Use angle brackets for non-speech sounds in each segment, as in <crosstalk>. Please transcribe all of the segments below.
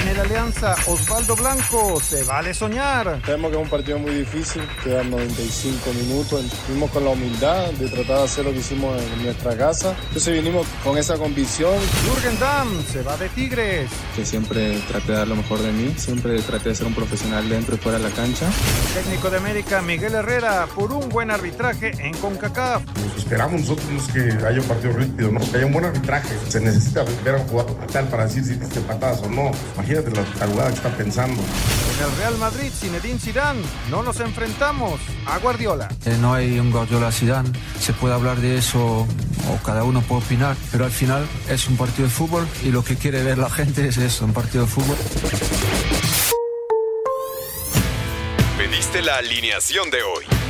En el Alianza, Osvaldo Blanco, se vale soñar. Sabemos que es un partido muy difícil, quedan 95 minutos. Fuimos con la humildad de tratar de hacer lo que hicimos en nuestra casa. Entonces vinimos con esa convicción. Jürgen Damm se va de Tigres. Que siempre trate de dar lo mejor de mí, siempre trate de ser un profesional dentro y fuera de la cancha. Técnico de América, Miguel Herrera, por un buen arbitraje en CONCACAF. Esperamos nosotros que haya un partido rígido, ¿no? que haya un buen arbitraje. Se necesita ver a un jugador tal para decir si te patadas o no. Imagínate la, la jugada que está pensando. En el Real Madrid, Zinedine Zidane, no nos enfrentamos a Guardiola. Eh, no hay un Guardiola Zidane, se puede hablar de eso o cada uno puede opinar, pero al final es un partido de fútbol y lo que quiere ver la <laughs> gente es eso, un partido de fútbol. Pediste la alineación de hoy.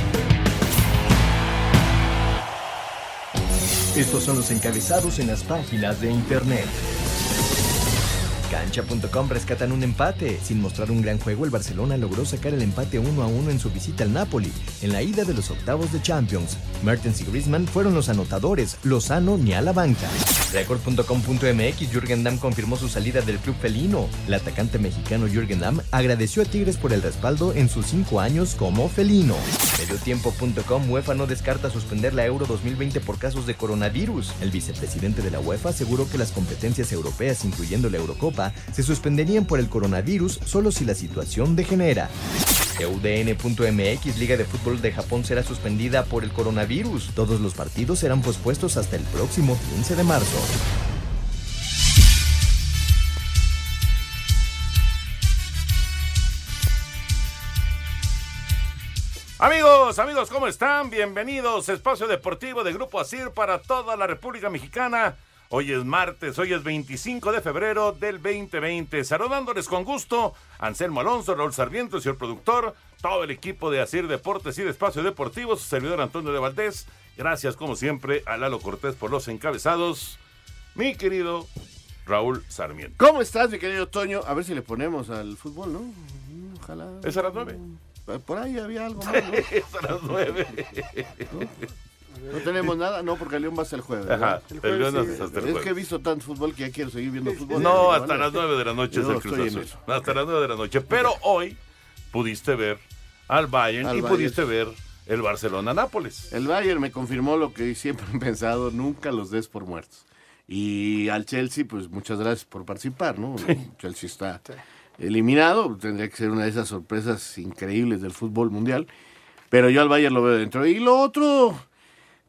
Estos son los encabezados en las páginas de internet. Cancha.com rescatan un empate. Sin mostrar un gran juego, el Barcelona logró sacar el empate 1 a 1 en su visita al Napoli, en la ida de los octavos de Champions. Mertens y Griezmann fueron los anotadores, Lozano ni a la banca. Record.com.mx Jürgen Damm confirmó su salida del club felino. El atacante mexicano Jürgen Damm agradeció a Tigres por el respaldo en sus cinco años como felino. Mediotiempo.com UEFA no descarta suspender la Euro 2020 por casos de coronavirus. El vicepresidente de la UEFA aseguró que las competencias europeas, incluyendo la Eurocopa, se suspenderían por el coronavirus solo si la situación degenera. EUDN.mx Liga de Fútbol de Japón será suspendida por el coronavirus. Todos los partidos serán pospuestos hasta el próximo 15 de marzo. Amigos, amigos, ¿cómo están? Bienvenidos a Espacio Deportivo de Grupo Asir para toda la República Mexicana. Hoy es martes, hoy es 25 de febrero del 2020. Saludándoles con gusto, Anselmo Alonso, Raúl Sarmiento, el señor productor, todo el equipo de Asir Deportes y de Espacio Deportivo, su servidor Antonio de Valdés. Gracias, como siempre, a Lalo Cortés por los encabezados. Mi querido Raúl Sarmiento. ¿Cómo estás, mi querido Toño? A ver si le ponemos al fútbol, ¿no? Ojalá. Es a las nueve. Por ahí había algo más, ¿no? <laughs> es a las nueve. ¿No? tenemos nada, no, porque el León va hasta el jueves. Ajá, el el León sí. hasta el Es jueves. que he visto tanto fútbol que ya quiero seguir viendo fútbol. No, ¿vale? hasta las nueve de la noche es el Cruz Azul. Hasta las nueve de la noche. Pero hoy pudiste ver al Bayern Al y Bayern. pudiste ver el Barcelona-Nápoles. El Bayern me confirmó lo que siempre he <laughs> pensado, nunca los des por muertos. Y al Chelsea, pues muchas gracias por participar, ¿no? Chelsea está eliminado, tendría que ser una de esas sorpresas increíbles del fútbol mundial, pero yo al Bayern lo veo dentro. Y lo otro,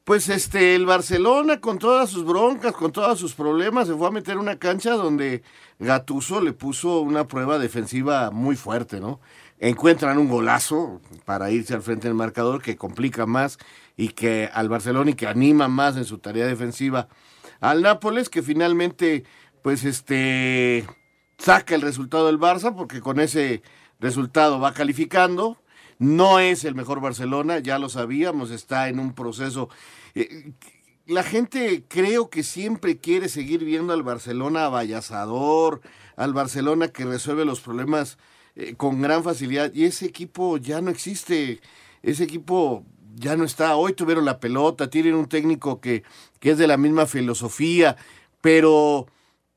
pues este, el Barcelona con todas sus broncas, con todos sus problemas, se fue a meter una cancha donde Gatuso le puso una prueba defensiva muy fuerte, ¿no? Encuentran un golazo para irse al frente del marcador que complica más y que al Barcelona y que anima más en su tarea defensiva al Nápoles, que finalmente, pues este, saca el resultado del Barça, porque con ese resultado va calificando. No es el mejor Barcelona, ya lo sabíamos, está en un proceso. eh, la gente creo que siempre quiere seguir viendo al Barcelona avallazador, al Barcelona que resuelve los problemas eh, con gran facilidad. Y ese equipo ya no existe. Ese equipo ya no está. Hoy tuvieron la pelota, tienen un técnico que, que es de la misma filosofía, pero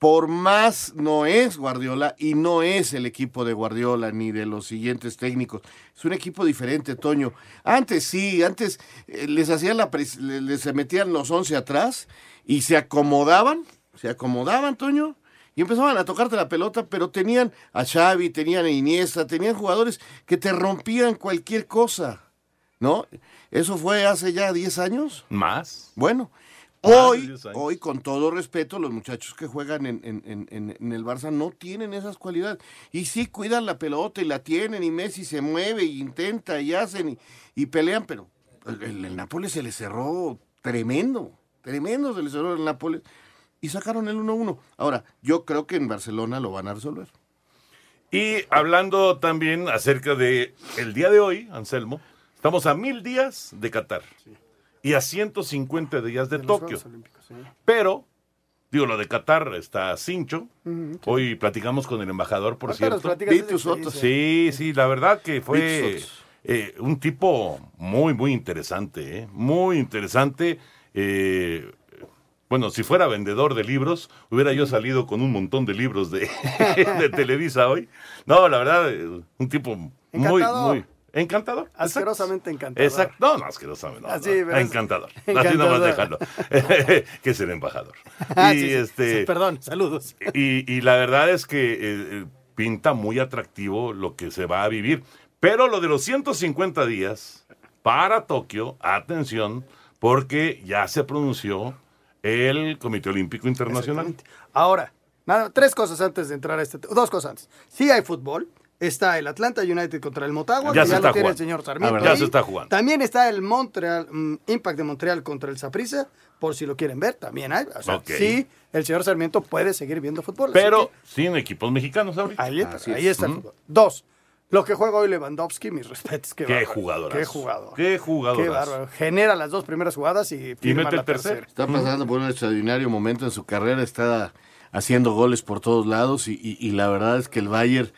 por más no es Guardiola y no es el equipo de Guardiola ni de los siguientes técnicos. Es un equipo diferente, Toño. Antes sí, antes eh, les hacían la les se metían los 11 atrás y se acomodaban, se acomodaban, Toño, y empezaban a tocarte la pelota, pero tenían a Xavi, tenían a Iniesta, tenían jugadores que te rompían cualquier cosa, ¿no? Eso fue hace ya 10 años. ¿Más? Bueno, hoy, 10 años. hoy con todo respeto, los muchachos que juegan en, en- en- en- el Barça no tienen esas cualidades. Y sí cuidan la pelota y la tienen, y Messi se mueve y intenta y hacen y, y pelean, pero el, el- el Nápoles se le cerró tremendo, tremendo se le cerró el Nápoles y sacaron el 1-1. Ahora, yo creo que en Barcelona lo van a resolver. Y hablando también acerca de el día de hoy, Anselmo, estamos a mil días de Qatar y a 150 días de, los Tokio. Juegos Olímpicos, sí. Pero, digo, lo de Qatar está cincho. Sí. Hoy platicamos con el embajador, por cierto. de. Sí, sí, la verdad que fue eh, un tipo muy, muy interesante, ¿eh? muy interesante. Eh, bueno, si fuera vendedor de libros, hubiera yo salido con un montón de libros de, <laughs> de Televisa hoy. No, la verdad, eh, un tipo muy, Encantador. muy encantador. Asquerosamente encantador. Exacto. No, no, asquerosamente. No, Así, no, es- encantador. <laughs> Así encantador. nomás déjalo. <laughs> <laughs> que es el embajador. Ah, y sí, este. sí, perdón, saludos. Y, y la verdad es que eh, eh, pinta muy atractivo lo que se va a vivir. Pero lo de los 150 días para Tokio, atención, porque ya se pronunció el Comité Olímpico Internacional. Ahora, nada, tres cosas antes de entrar a este. Dos cosas antes. Sí hay fútbol. Está el Atlanta United contra el Motagua, Ya que se ya está lo tiene el jugando. señor Sarmiento. Ya ahí. se está jugando. También está el Montreal, mm, Impact de Montreal contra el Saprissa, por si lo quieren ver, también hay. O sea, sí, el señor Sarmiento puede seguir viendo fútbol. Pero que sin equipos mexicanos ahorita. ahí, está, ahí el Ujú. fútbol. Dos, lo que juega hoy Lewandowski, mis <laughs> respetos. Qué, Qué jugadorazo. Qué jugador. Qué bárbaro. Genera las dos primeras jugadas y, firma mete el tercera. Está pasando por un extraordinario momento en su carrera, está haciendo goles por todos lados y, y- y la verdad es que el Bayern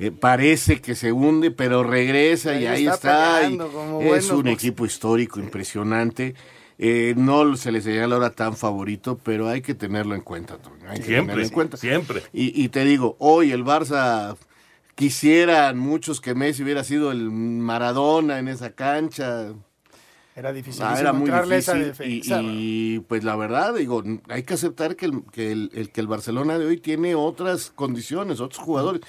eh, parece que se hunde, pero regresa y Ahí está está. y peleando como es un box- equipo histórico impresionante. Eh, no se le señala ahora tan favorito, pero hay que tenerlo en cuenta. Toño, hay que Siempre, tenerlo en cuenta. siempre. Y, y te digo, hoy el Barça quisieran muchos que Messi hubiera sido el Maradona en esa cancha. Era difícil. Ah, era muy encontrarle esa difícil y, defensa. y, pues la verdad digo hay que aceptar que el, que el, el- que el Barcelona de hoy tiene otras condiciones otros jugadores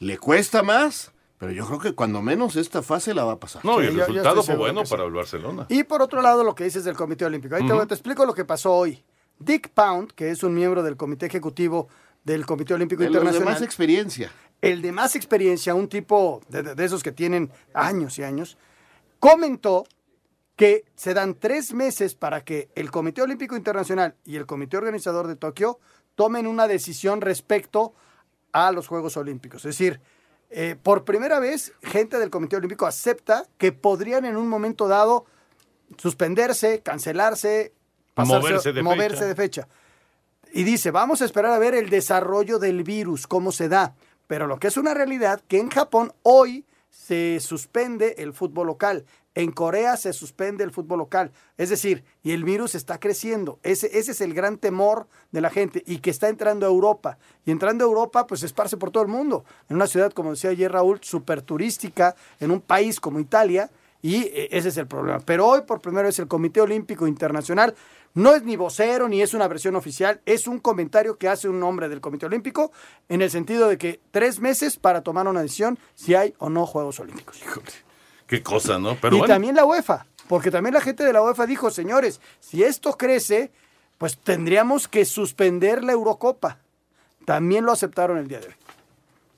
le cuesta más pero yo creo que cuando menos esta fase la va a pasar No, y el resultado fue bueno para el Barcelona. Y por otro lado, lo que dices del Comité Olímpico. Ahí te- explico lo que pasó hoy. Dick Pound, que es un miembro del Comité Ejecutivo del Comité Olímpico de los de Internacional, más experiencia el de más experiencia, un tipo de, de- de esos que tienen años y años, comentó que se dan tres meses para que el Comité Olímpico Internacional y el Comité Organizador de Tokio tomen una decisión respecto a los Juegos Olímpicos. Es decir, eh, por primera vez, gente del Comité Olímpico acepta que podrían en un momento dado suspenderse, cancelarse, Moverse de moverse fecha. de fecha. Y dice, vamos a esperar a ver el desarrollo del virus, cómo se da. Pero lo que es una realidad, que en Japón hoy se suspende el fútbol local. En Corea se suspende el fútbol local. Es decir, y el virus está creciendo. Ese, es el gran temor de la gente y que está entrando a Europa. Y entrando a Europa, pues se esparce por todo el mundo. En una ciudad, como decía ayer Raúl, súper turística, en un país como Italia. Y eh, ese es el problema. Pero hoy, por primera vez, el Comité Olímpico Internacional no es ni vocero ni es una versión oficial, es un comentario que hace un hombre del Comité Olímpico en el sentido de que tres meses para tomar una decisión si hay o no Juegos Olímpicos. Qué cosa, ¿no? Pero y bueno. también la UEFA, porque también la gente de la UEFA dijo, señores, si esto crece, pues tendríamos que suspender la Eurocopa. También lo aceptaron el día de hoy.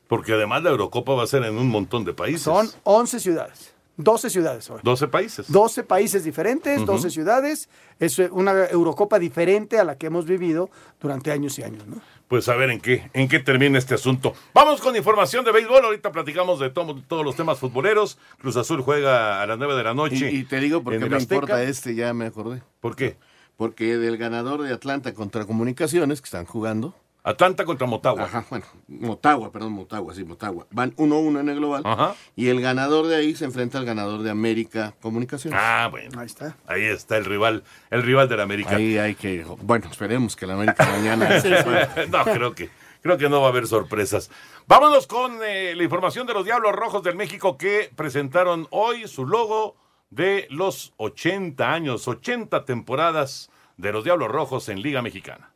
Porque además la Eurocopa va a ser en un montón de países. Son 11 ciudades, 12 ciudades hoy. 12 países. 12 países diferentes, Ujú. 12 ciudades. Es una Eurocopa diferente a la que hemos vivido durante años y años. ¿no? Pues a ver en qué, en qué termina este asunto. Vamos con información de béisbol. Ahorita platicamos de to- todos los temas futboleros. Cruz Azul juega a las 9 de la noche. y te digo por qué me Azteca. importa este ya me acordé ¿Por qué? porque del ganador de Atlanta contra Comunicaciones que están jugando Atlanta contra Motagua. Ajá, bueno, Motagua, perdón, Motagua, sí, Motagua. Van 1-1 en el global. Ajá. Y el ganador de ahí se enfrenta al ganador de América Comunicaciones. Ah, bueno. Ahí está. Ahí está el rival, el rival del América. Ahí hay que, bueno, esperemos que el América mañana. <laughs> no, creo que, creo que no va a haber sorpresas. Vámonos con eh, la información de los Diablos Rojos del México que presentaron hoy su logo de los 80 años, 80 temporadas de los Diablos Rojos en Liga Mexicana.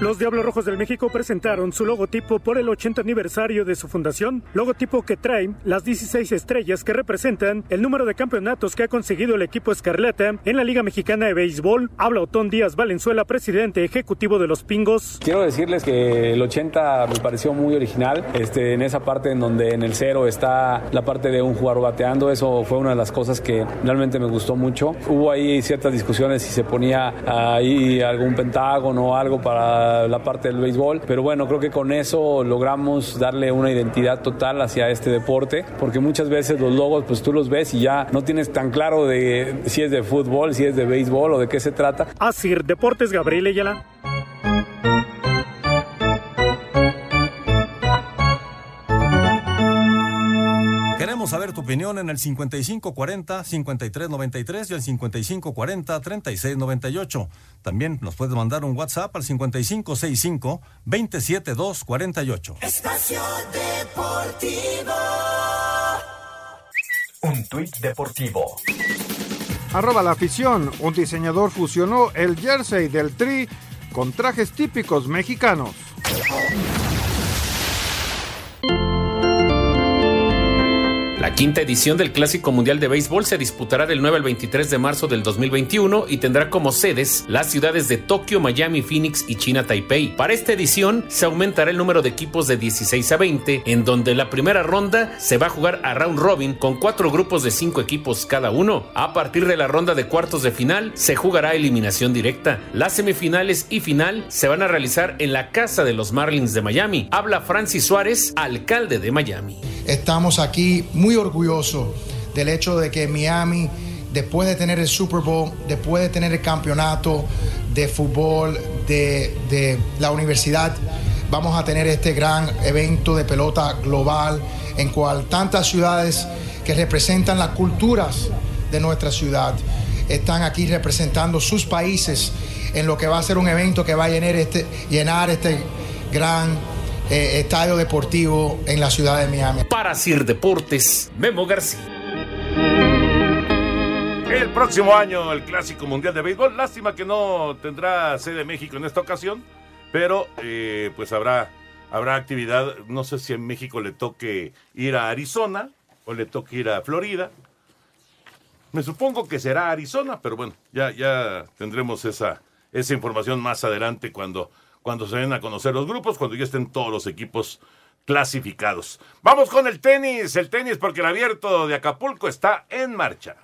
Los Diablos Rojos del México presentaron su logotipo por el 80 aniversario de su fundación, logotipo que trae las 16 estrellas que representan el número de campeonatos que ha conseguido el equipo Escarlata en la Liga Mexicana de Béisbol. Habla Otón Díaz Valenzuela, presidente ejecutivo de los Pingos. Quiero decirles que el 80 me pareció muy original, este, en esa parte en donde en el cero está la parte de un jugador bateando, eso fue una de las cosas que realmente me gustó mucho. Hubo ahí ciertas discusiones si se ponía ahí algún pentágono o algo para la parte del béisbol, pero bueno, creo que con eso logramos darle una identidad total hacia este deporte, porque muchas veces los logos, pues tú los ves y ya no tienes tan claro de si es de fútbol, si es de béisbol o de qué se trata. Así, Deportes Gabriel Ayala. Tu opinión en el 5540-5393 y el 5540-3698. También nos puedes mandar un WhatsApp al 5565-27248. Espacio Deportivo. Un tuit deportivo. Arroba la afición. Un diseñador fusionó el jersey del Tri con trajes típicos mexicanos. La quinta edición del Clásico Mundial de Béisbol se disputará del 9 al 23 de marzo del 2021 y tendrá como sedes las ciudades de Tokio, Miami, Phoenix y China Taipei. Para esta edición se aumentará el número de equipos de 16 a 20, en donde la primera ronda se va a jugar a round robin con cuatro grupos de cinco equipos cada uno. A partir de la ronda de cuartos de final se jugará eliminación directa. Las semifinales y final se van a realizar en la casa de los Marlins de Miami. Habla Francis Suárez, alcalde de Miami. Estamos aquí muy orgullosos del hecho de que Miami, después de tener el Super Bowl, después de tener el campeonato de fútbol de, de la universidad, vamos a tener este gran evento de pelota global en cual tantas ciudades que representan las culturas de nuestra ciudad están aquí representando sus países en lo que va a ser un evento que va a llenar este, llenar este gran eh, estadio deportivo en la ciudad de Miami. Para Sir Deportes, Memo García. El próximo año el Clásico Mundial de Béisbol. Lástima que no tendrá sede México en esta ocasión, pero eh, pues habrá, habrá actividad. No sé si en México le toque ir a Arizona o le toque ir a Florida. Me supongo que será Arizona, pero bueno, ya, ya tendremos esa, esa información más adelante cuando, cuando se den a conocer los grupos, cuando ya estén todos los equipos clasificados. Vamos con el tenis, el tenis porque el abierto de Acapulco está en marcha.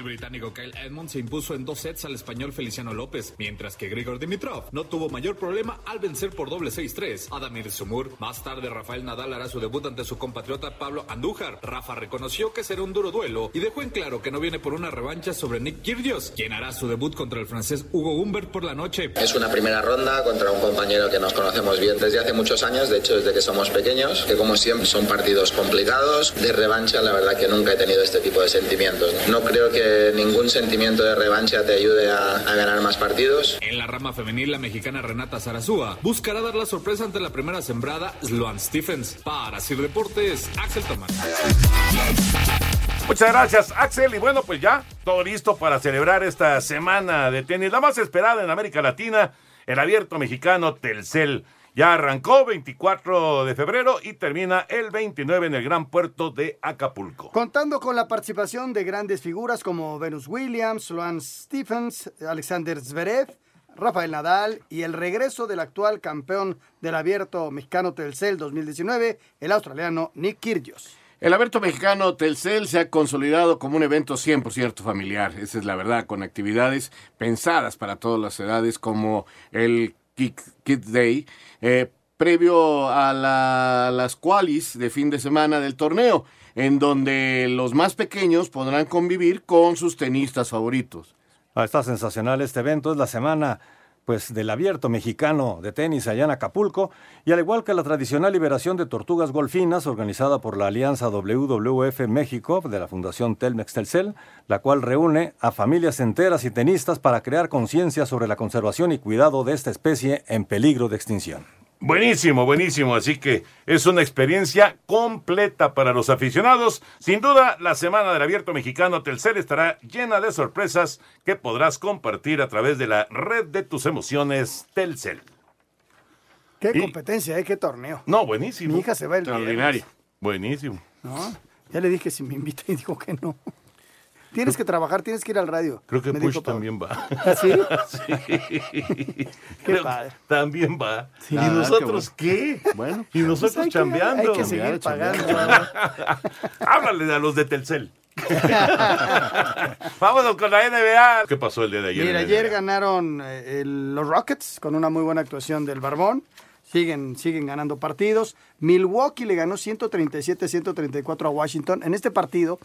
El británico Kyle Edmond se impuso en dos sets al español Feliciano López, mientras que Grigor Dimitrov no tuvo mayor problema al vencer por doble 6-3 a Damir Sumur. Más tarde, Rafael Nadal hará su debut ante su compatriota Pablo Andújar. Rafa reconoció que será un duro duelo y dejó en claro que no viene por una revancha sobre Nick Kyrgios, quien hará su debut contra el francés Hugo Humbert por la noche. Es una primera ronda contra un compañero que nos conocemos bien desde hace muchos años, de hecho desde que somos pequeños, que como siempre son partidos complicados. De revancha, la verdad que nunca he tenido este tipo de sentimientos. No creo que ningún sentimiento de revancha te ayude a, a ganar más partidos. En la rama femenil, la mexicana Renata Zarazúa buscará dar la sorpresa ante la primera sembrada Sloan Stephens. Para Sir Deportes, Axel Tomás. Muchas gracias, Axel. Y bueno, pues ya, todo listo para celebrar esta semana de tenis, la más esperada en América Latina, el abierto mexicano Telcel. Ya arrancó 24 de febrero y termina el 29 en el Gran Puerto de Acapulco. Contando con la participación de grandes figuras como Venus Williams, Sloan Stephens, Alexander Zverev, Rafael Nadal y el regreso del actual campeón del abierto mexicano Telcel 2019, el australiano Nick Kyrgios. El abierto mexicano Telcel se ha consolidado como un evento 100% familiar, esa es la verdad, con actividades pensadas para todas las edades como el Kids Day, eh, previo a la- las qualis de fin de semana del torneo, en donde los más pequeños podrán convivir con sus tenistas favoritos. Ah, Está sensacional este evento, es la semana pues del abierto mexicano de tenis allá en Acapulco y al igual que la tradicional liberación de tortugas golfinas organizada por la Alianza WWF México de la Fundación Telmex Telcel, la cual reúne a familias enteras y tenistas para crear conciencia sobre la conservación y cuidado de esta especie en peligro de extinción. Buenísimo, buenísimo. Así que es una experiencia completa para los aficionados. Sin duda, la semana del abierto mexicano Telcel estará llena de sorpresas que podrás compartir a través de la red de tus emociones Telcel. Qué Y- competencia, ¿eh? Qué torneo. No, buenísimo. Mi hija se va el viernes, Buenísimo. ¿no? Ya le dije si me invita y dijo que no. Tienes que trabajar, tienes que ir al radio. Creo que Push también va. ¿Ah, <laughs> sí? Qué Creo que padre. También va. Sí. ¿Y nosotros qué? Bueno. Y nosotros Pues hay que- chambeando. hay que seguir pagando. <laughs> Háblale a los de Telcel. <laughs> Vámonos con la NBA. ¿Qué pasó el día de ayer? Mira, ayer ganaron eh, el- los Rockets con una muy buena actuación del Barbón. Siguen, siguen ganando partidos. Milwaukee le ganó 137-134 a Washington. En este partido.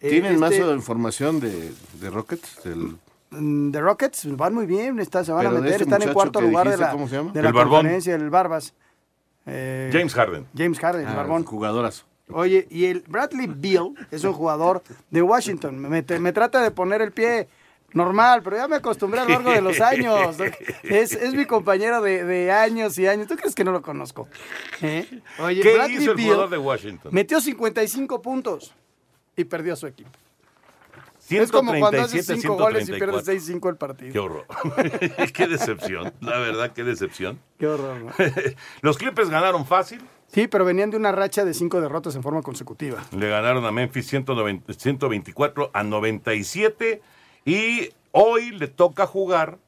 Eh, ¿Tienen más este, información de, de Rockets? Del- mm, The Rockets van muy bien, está- se van a Pero de meter, este están en cuarto lugar de dijiste, la, ¿cómo se llama? de la El Barbón. conferencia, el Barbas. Eh, James Harden. James Harden, el Ah, Barbón. Jugadorazo. Oye, y el Bradley Beal es un jugador de Washington. Me, me trata de poner el pie normal, pero ya me acostumbré a lo largo de los años. Es, es mi compañero de, de años y años. ¿Tú crees que no lo conozco? ¿Eh? Oye, ¿Qué Bradley hizo el Beal jugador de Washington? Metió 55 puntos y perdió a su equipo. Es como cuando haces 137, 5 goles y 134. pierdes 6-5 el partido. Qué horror. <laughs> qué decepción. La verdad, qué decepción. Qué horror. ¿no? <laughs> Los Clippers ganaron fácil. Sí, pero venían de una racha de 5 derrotas en forma consecutiva. Le ganaron a Memphis 190 124 a 97. Y hoy le toca jugar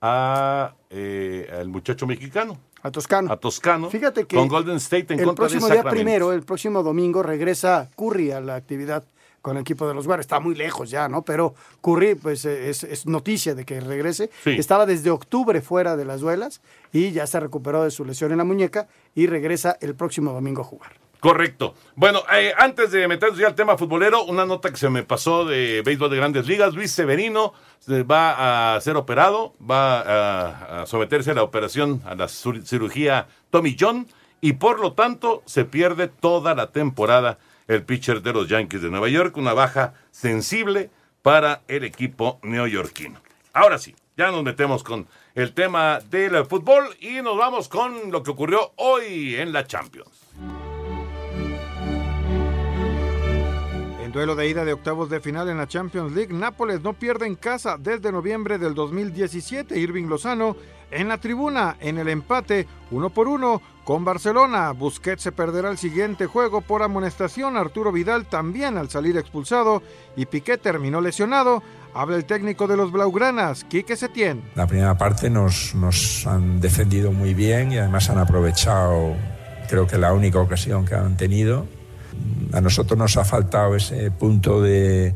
a, eh, al muchacho mexicano. A Toscano. A Toscano. Fíjate que Con Golden State en el contra de próximo día primero, el próximo domingo, regresa Curry a la actividad con el equipo de los Warriors. Está muy lejos ya, ¿no? Pero Curry, pues eh, es, es noticia de que regrese. Sí. Estaba desde octubre fuera de las duelas y ya se recuperó de su lesión en la muñeca y regresa el próximo domingo a jugar. Correcto. Bueno, eh, antes de meternos ya al tema futbolero, una nota que se me pasó de béisbol de grandes ligas. Luis Severino se va a ser operado, va a, someterse a la operación, a la cirugía Tommy John, y por lo tanto se pierde toda la temporada el pitcher de los Yankees de Nueva York, una baja sensible para el equipo neoyorquino. Ahora sí, ya nos metemos con el tema del fútbol y nos vamos con lo que ocurrió hoy en la Champions. Duelo de ida de octavos de final en la Champions League, Nápoles no pierde en casa desde noviembre del 2017. Irving Lozano en la tribuna en el empate uno por uno con Barcelona. Busquets se perderá el siguiente juego por amonestación. Arturo Vidal también al salir expulsado y Piqué terminó lesionado. Habla el técnico de los Blaugranas, Quique Setién. La primera parte nos, nos han defendido muy bien y además han aprovechado, creo que la única ocasión que han tenido. A nosotros nos ha faltado ese punto de,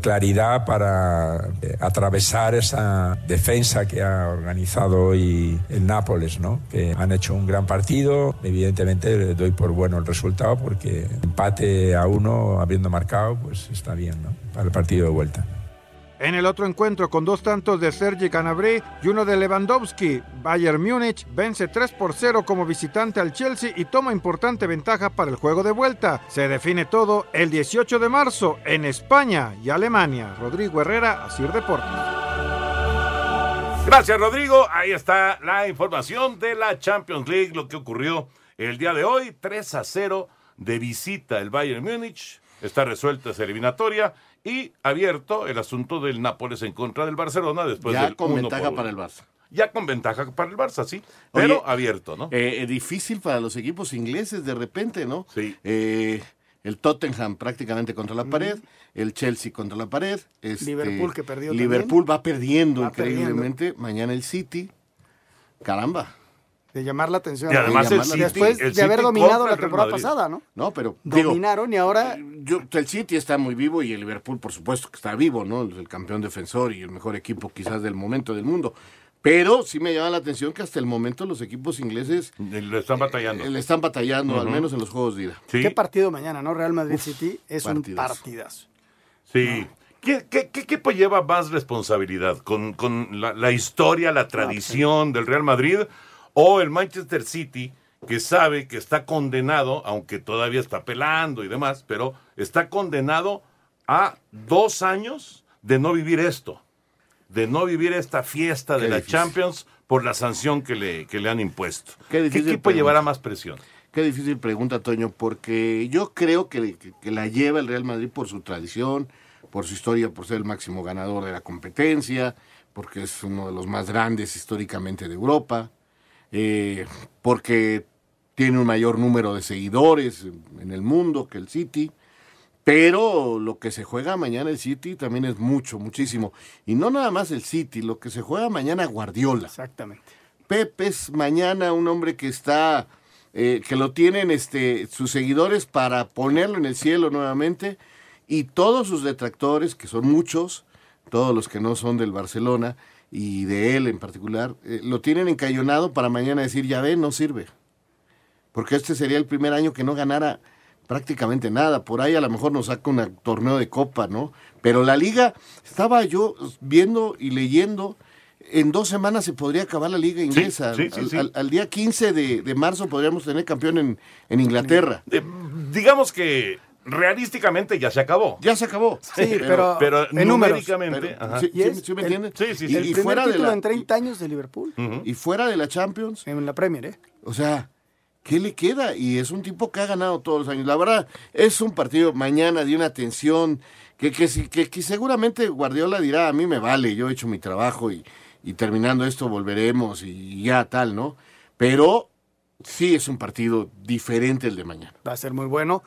claridad para eh, atravesar esa defensa que ha organizado hoy el Nápoles, ¿no? que han hecho un gran partido. Evidentemente le doy por bueno el resultado porque empate a uno habiendo marcado, pues está bien ¿no? para el partido de vuelta. En el otro encuentro, con dos tantos de Sergi Canabrí y uno de Lewandowski, Bayern Múnich vence 3 por 0 como visitante al Chelsea y toma importante ventaja para el juego de vuelta. Se define todo el 18 de marzo en España y Alemania. Rodrigo Herrera, Asir Deportes. Gracias, Rodrigo. Ahí está la información de la Champions League, lo que ocurrió el día de hoy. 3 a 0 de visita el Bayern Múnich. Está resuelta esa eliminatoria y abierto el asunto del Nápoles en contra del Barcelona después Ya del con ventaja para el Barça. Ya con ventaja para el Barça, sí. Pero Oye, abierto, ¿no? Eh, eh, difícil para los equipos ingleses de repente, ¿no? Sí. Eh, el Tottenham prácticamente contra la pared, el Chelsea contra la pared. este, Liverpool que perdió Liverpool va perdiendo Va increíblemente. Mañana el City. Caramba. De llamar la atención. Y además el City- Después el de haber City dominado la temporada pasada, ¿no? No, pero digo, Dominaron y ahora yo, el City está muy vivo y el Liverpool, por supuesto, que está vivo, ¿no? El campeón defensor y el mejor equipo quizás del momento del mundo. Pero sí me llama la atención que hasta el momento los equipos ingleses Le están batallando. eh, le están batallando, al menos en los juegos de ida. qué partido mañana, ¿no? Real Madrid City es partidazo. un partidazo. Sí. ¿Qué, qué, qué equipo lleva más responsabilidad? ¿Con, con la, la historia, la tradición del Real Madrid o el Manchester City, que sabe que está condenado, aunque todavía está pelando y demás, pero está condenado a dos años de no vivir esto? de no vivir esta fiesta de la. Champions por la sanción que le, que le han impuesto. Qué ¿Qué, difícil equipo pregunta. llevará más presión? Qué difícil pregunta, Toño, porque yo creo que, que- que la lleva el Real Madrid por su tradición, por su historia, por ser el máximo ganador de la competencia, porque es uno de los más grandes históricamente de Europa, eh, porque tiene un mayor número de seguidores en el mundo que el City. Pero lo que se juega mañana el City también es mucho, muchísimo. Y no nada más el City, lo que se juega mañana Guardiola. Exactamente. Pepe es mañana un hombre que está, eh, que lo tienen este, sus seguidores para ponerlo en el cielo nuevamente y todos sus detractores, que son muchos, todos los que no son del Barcelona y de él en particular, eh, lo tienen encayonado para mañana decir, ya ve, no sirve. Porque este sería el primer año que no ganara prácticamente nada. Por ahí a lo mejor nos saca un torneo de copa, ¿no? Pero la liga, estaba yo viendo y leyendo, en dos semanas se podría acabar la liga inglesa. sí, sí, al, sí. al- al día 15 de, de marzo podríamos tener campeón en, en Inglaterra. Digamos que realísticamente ya se acabó. Ya se acabó. Sí, pero, pero en numéricamente, Pero, ajá. sí, es sí- sí me el- entiendes? Sí, sí, Y-. El fuera de la- en 30 años de Liverpool. y fuera de la Champions, En la Premier, ¿eh? O sea, ¿qué le queda? Y es un tipo que ha ganado todos los años. La verdad, es un partido mañana de una tensión que, que, que, que seguramente Guardiola dirá, a mí me vale, yo he hecho mi trabajo y, y terminando esto volveremos y ya tal, ¿no? Pero sí es un partido diferente el de mañana. Va a ser muy bueno.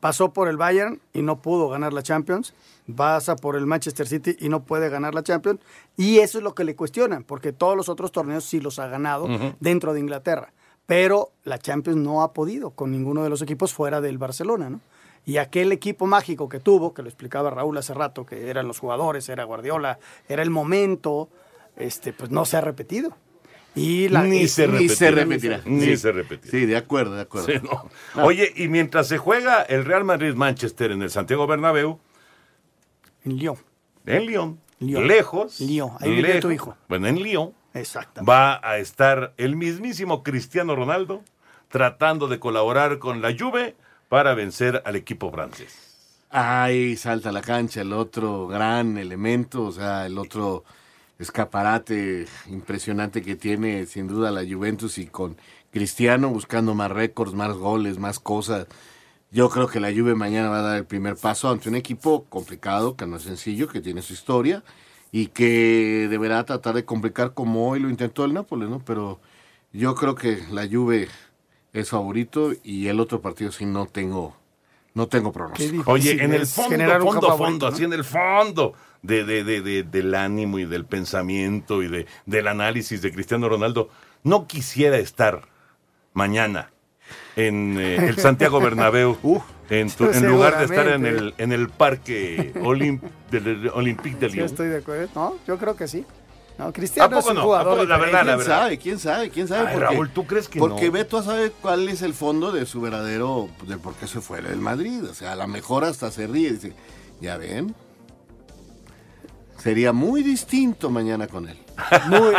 Pasó por el Bayern y no pudo ganar la Champions. Pasa por el Manchester City y no puede ganar la Champions. Y eso es lo que le cuestionan, porque todos los otros torneos sí los ha ganado dentro de Inglaterra. Pero la Champions no ha podido con ninguno de los equipos fuera del Barcelona, ¿no? Y aquel equipo mágico que tuvo, que lo explicaba Raúl hace rato, que eran los jugadores, era Guardiola, era el momento, este, pues no se ha repetido. Y la, Ni y- se Ni se repetirá. Ni se repetirá. Sí, de acuerdo, de acuerdo. Sí, no. Oye, y mientras se juega el Real Madrid-Manchester en el Santiago Bernabéu, En Lyon. en Lyon, Lyon. lejos, Lyon, ahí vive lejos, tu hijo. Bueno, en Lyon Exacto. va a estar el mismísimo Cristiano Ronaldo tratando de colaborar con la Juve para vencer al equipo francés. Ahí salta a la cancha el otro gran elemento, o sea, el otro escaparate impresionante que tiene sin duda la Juventus y con Cristiano buscando más récords, más goles, más cosas. Yo creo que la Juve mañana va a dar el primer paso ante un equipo complicado, que no es sencillo, que tiene su historia y que deberá tratar de complicar como hoy lo intentó el Nápoles, ¿no? Pero yo creo que la Juve es favorito y el otro partido sí no tengo no tengo pronóstico. Oye, en el fondo, fondo, fondo, así en el fondo de, de- de- de- del ánimo y del pensamiento y de, del análisis de Cristiano Ronaldo, no quisiera estar mañana en eh, el Santiago <laughs> Bernabéu, en, tu- en <laughs> lugar de estar en el, en el parque Olim- del Olympique de Sí, Lyon. estoy de acuerdo. No, yo creo que sí. No, Cristiano ¿A es poco un no? jugador. ¿A poco? La verdad, la ¿Quién verdad. sabe? ¿Quién sabe? ¿Quién sabe? Ay, Porque- Raúl, ¿tú crees que Porque no? Beto sabe cuál es el fondo de su verdadero, de por qué se fue del Madrid. O sea, a lo mejor hasta se ríe y dice, ya ven, sería muy distinto mañana con él. <laughs> Muy,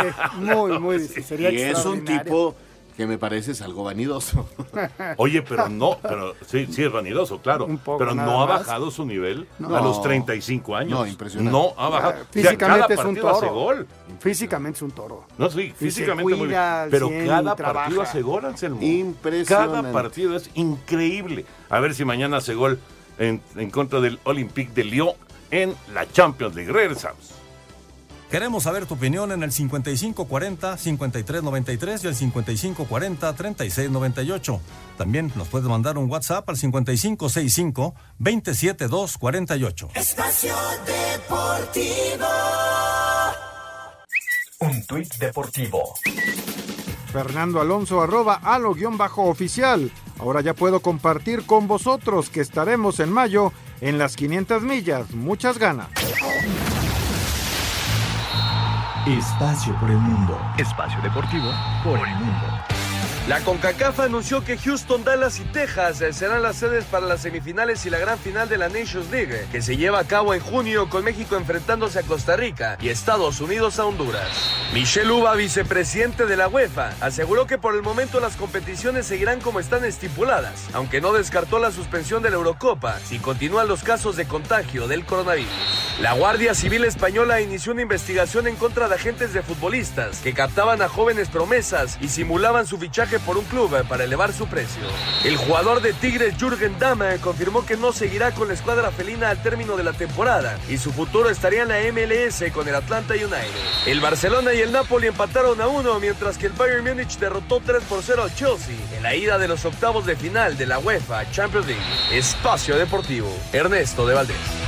muy, muy difícil. Sería y es un tipo que me parece es algo vanidoso. <laughs> Oye, pero no, pero sí, sí es vanidoso, claro. poco pero no ha más. bajado su nivel No. a los 35 años. No, impresionante. No ha bajado. O sea, Físicamente cada es un hace toro. gol. Físicamente es un toro. No, sí, físicamente muy bien. Pero 100 cada trabaja. partido hace gol, Anselmo. Impresionante. Cada partido es increíble. A ver si mañana hace gol en, en contra del Olympique de Lyon en la Champions League. Regresamos. Queremos saber tu opinión en el 5540-5393 y el 5540-3698. También nos puedes mandar un WhatsApp al 5565-27248. Espacio Deportivo. Un tuit deportivo. Fernando Alonso arroba alo guion bajo oficial. Ahora ya puedo compartir con vosotros que estaremos en mayo en las 500 millas. Muchas ganas. Espacio por el mundo. Espacio deportivo por el mundo. La CONCACAF anunció que Houston, Dallas y Texas eh, serán las sedes para las semifinales y la gran final de la Nations League, que se lleva a cabo en junio con México enfrentándose a Costa Rica y Estados Unidos a Honduras. Michel Uba, vicepresidente de la UEFA, aseguró que por el momento las competiciones seguirán como están estipuladas, aunque no descartó la suspensión de la Eurocopa si continúan los casos de contagio del coronavirus. La Guardia Civil Española inició una investigación en contra de agentes de futbolistas que captaban a jóvenes promesas y simulaban su fichaje por un club para elevar su precio. El jugador de Tigres Jürgen Damm confirmó que no seguirá con la escuadra felina al término de la temporada y su futuro estaría en la MLS con el Atlanta United. El Barcelona y el Napoli empataron a uno mientras que el Bayern Múnich derrotó 3 por 0 al Chelsea en la ida de los octavos de final de la UEFA Champions League. Espacio Deportivo, Ernesto de Valdés.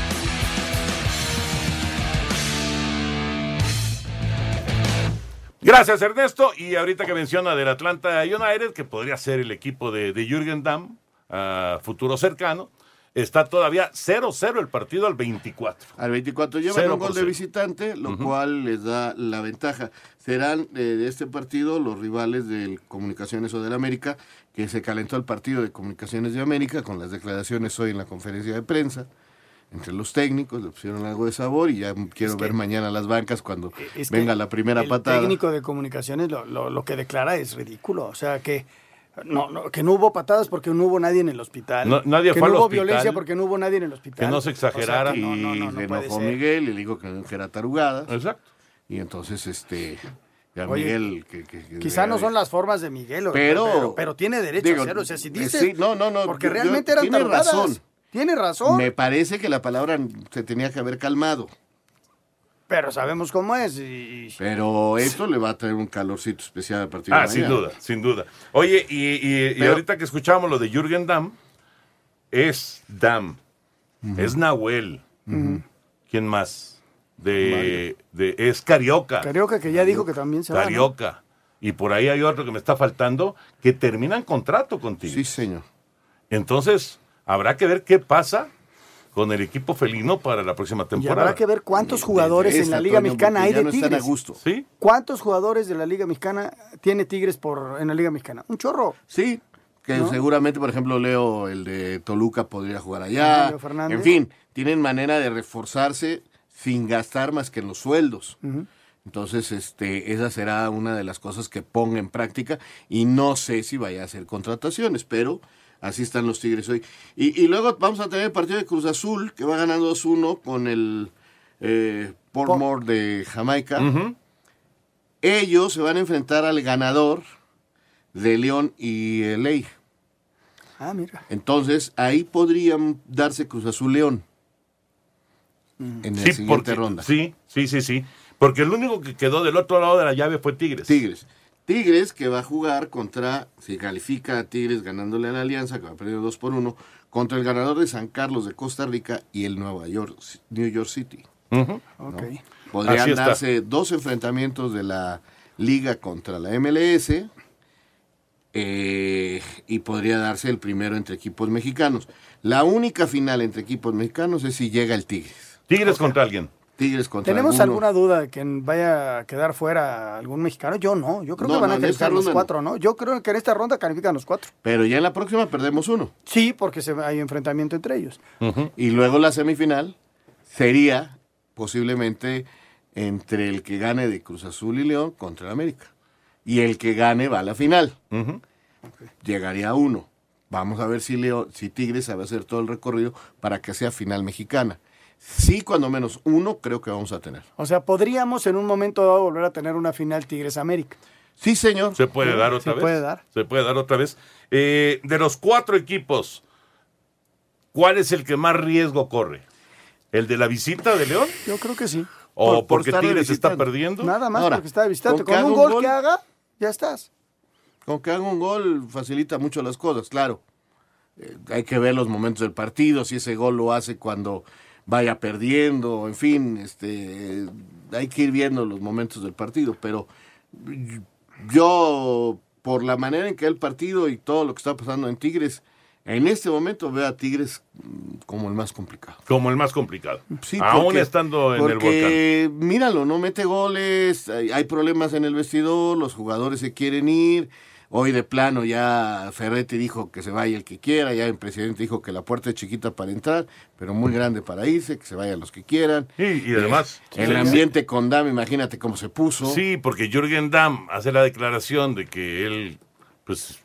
Gracias, Ernesto. Y ahorita que menciona del Atlanta United, que podría ser el equipo de, de Jürgen Damm, a futuro cercano, está todavía 0-0 el partido al 24. Al 24 llevan un gol de visitante, lo cual les da la ventaja. Serán eh, de este partido los rivales del Comunicaciones o del América, que se calentó el partido de Comunicaciones de América con las declaraciones hoy en la conferencia de prensa. Entre los técnicos le pusieron algo de sabor y ya quiero ver mañana las bancas cuando Es que venga la primera el patada. técnico de comunicaciones lo, lo- lo que declara es ridículo. O sea, que no, no, que no hubo patadas porque no hubo nadie en el hospital. No- nadie que fue no al hubo hospital. violencia porque no hubo nadie en el hospital. Que no se exagerara. O sea, no, no, y se enojó ser. Miguel y le dijo que, que era tarugada. Exacto. Y entonces, este, ya Oye, Miguel... Que, que- que- Quizá no son las formas de Miguel, Pero- pero, pero tiene derecho digo, a hacerlo. O sea, si eh, dice. sí, no, no, no, Porque yo- realmente yo- eran tiene tarugadas. razón. Tiene razón. Me parece que la palabra se tenía que haber calmado. Pero sabemos cómo es. Y, Pero esto le va a traer un calorcito especial a partir de Ah, sin duda, sin duda. Oye, y, y- y Pero- ahorita que escuchamos lo de Jürgen Damm, es Damm, es Nahuel. ¿Quién más? De, de, es Carioca. Carioca, que ya dijo que también se va. ¿no? Carioca. Y por ahí hay otro que me está faltando, que terminan contrato contigo. Sí, señor. Entonces, habrá que ver qué pasa con el equipo felino para la próxima Y temporada. habrá que ver cuántos jugadores en la Liga Mexicana hay de Tigres. ¿Sí? ¿Cuántos jugadores de la Liga Mexicana tiene Tigres por en la Liga Mexicana? Un chorro. Sí, que ¿No? seguramente, por ejemplo, Leo, el de Toluca, podría jugar allá. Leo Fernández. En fin, tienen manera de reforzarse sin gastar más que en los sueldos. Entonces, este, esa será una de las cosas que ponga en práctica y no sé si vaya a hacer contrataciones, pero así están los Tigres hoy. Y, y luego vamos a tener el partido de Cruz Azul, que va ganando 2-1 con el eh, Portmore de Jamaica. Ellos se van a enfrentar al ganador de León y Ley. Ah, mira. Entonces, ahí podrían darse Cruz Azul León en la Sí, siguiente porque- ronda. Sí, sí, sí, sí. Porque el único que quedó del otro lado de la llave fue Tigres. Tigres. Tigres que va a jugar contra, si califica a Tigres ganándole a la Alianza, que va a perder 2 por 1, contra el ganador de San Carlos de Costa Rica y el Nueva York, New York City. Ujú. Ok. Podrían darse dos enfrentamientos de la liga contra la MLS eh, y podría darse el primero entre equipos mexicanos. La única final entre equipos mexicanos es si llega el Tigres. Tigres contra alguien. Tigres contra ¿Tenemos alguno. alguna duda de que vaya a quedar fuera algún mexicano? Yo no. Yo creo No, que van no, a calificar los cuatro, ¿no? Yo creo que en esta ronda califican los cuatro. Pero ya en la próxima perdemos uno. Sí, porque se, hay enfrentamiento entre ellos. Y luego la semifinal sería posiblemente entre el que gane de Cruz Azul y León contra el América. Y el que gane va a la final. Llegaría a uno. Vamos a ver si, León, si Tigres sabe hacer todo el recorrido para que sea final mexicana. Sí, cuando menos uno creo que vamos a tener. O sea, podríamos en un momento dado volver a tener una final Tigres América. Sí, señor. Se puede dar otra Se vez. puede dar. Se puede dar otra vez. Eh, de los cuatro equipos, ¿cuál es el que más riesgo corre? ¿El de la visita de León? Yo creo que sí. ¿O Por- por porque Tigres está perdiendo? Nada más Ahora, porque está de visitante. con un un gol, gol- que haga, ya estás. Con que haga un gol facilita mucho las cosas, claro. Eh, hay que ver los momentos del partido, si ese gol lo hace cuando vaya perdiendo, en fin, este, hay que ir viendo los momentos del partido, pero yo, por la manera en que el partido y todo lo que está pasando en Tigres, en este momento veo a Tigres mm, como el más complicado. Como el más complicado. Sí, Aún porque- estando en el volcán. porque, míralo, no mete goles, hay, hay problemas en el vestidor, los jugadores se quieren ir. Hoy de plano ya Ferretti dijo que se vaya el que quiera, ya el presidente dijo que la puerta es chiquita para entrar, pero muy grande para irse, que se vayan los que quieran. Eh, Y, y además... El ambiente con Dam, imagínate cómo se puso. Sí, porque Jürgen Damm hace la declaración de que él, pues,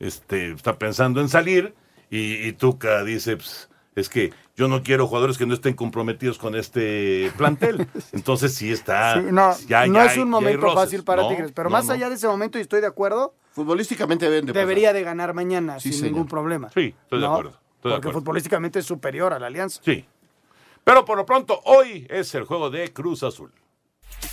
este, está pensando en salir y, y Tuca dice, pues, es que yo no quiero jugadores que no estén comprometidos con este plantel. <laughs> Entonces sí está. Sí, no, ya- no ya es hay- un momento roces. fácil para No, Tigres, pero no, más no. allá de ese momento, y estoy de acuerdo, Futbolísticamente deben de pasar. debería de ganar mañana Sí, sin señor. ningún problema. Sí, estoy de acuerdo. Estoy de Porque acuerdo. futbolísticamente es superior a la Alianza. Sí. Pero por lo pronto, hoy es el juego de Cruz Azul.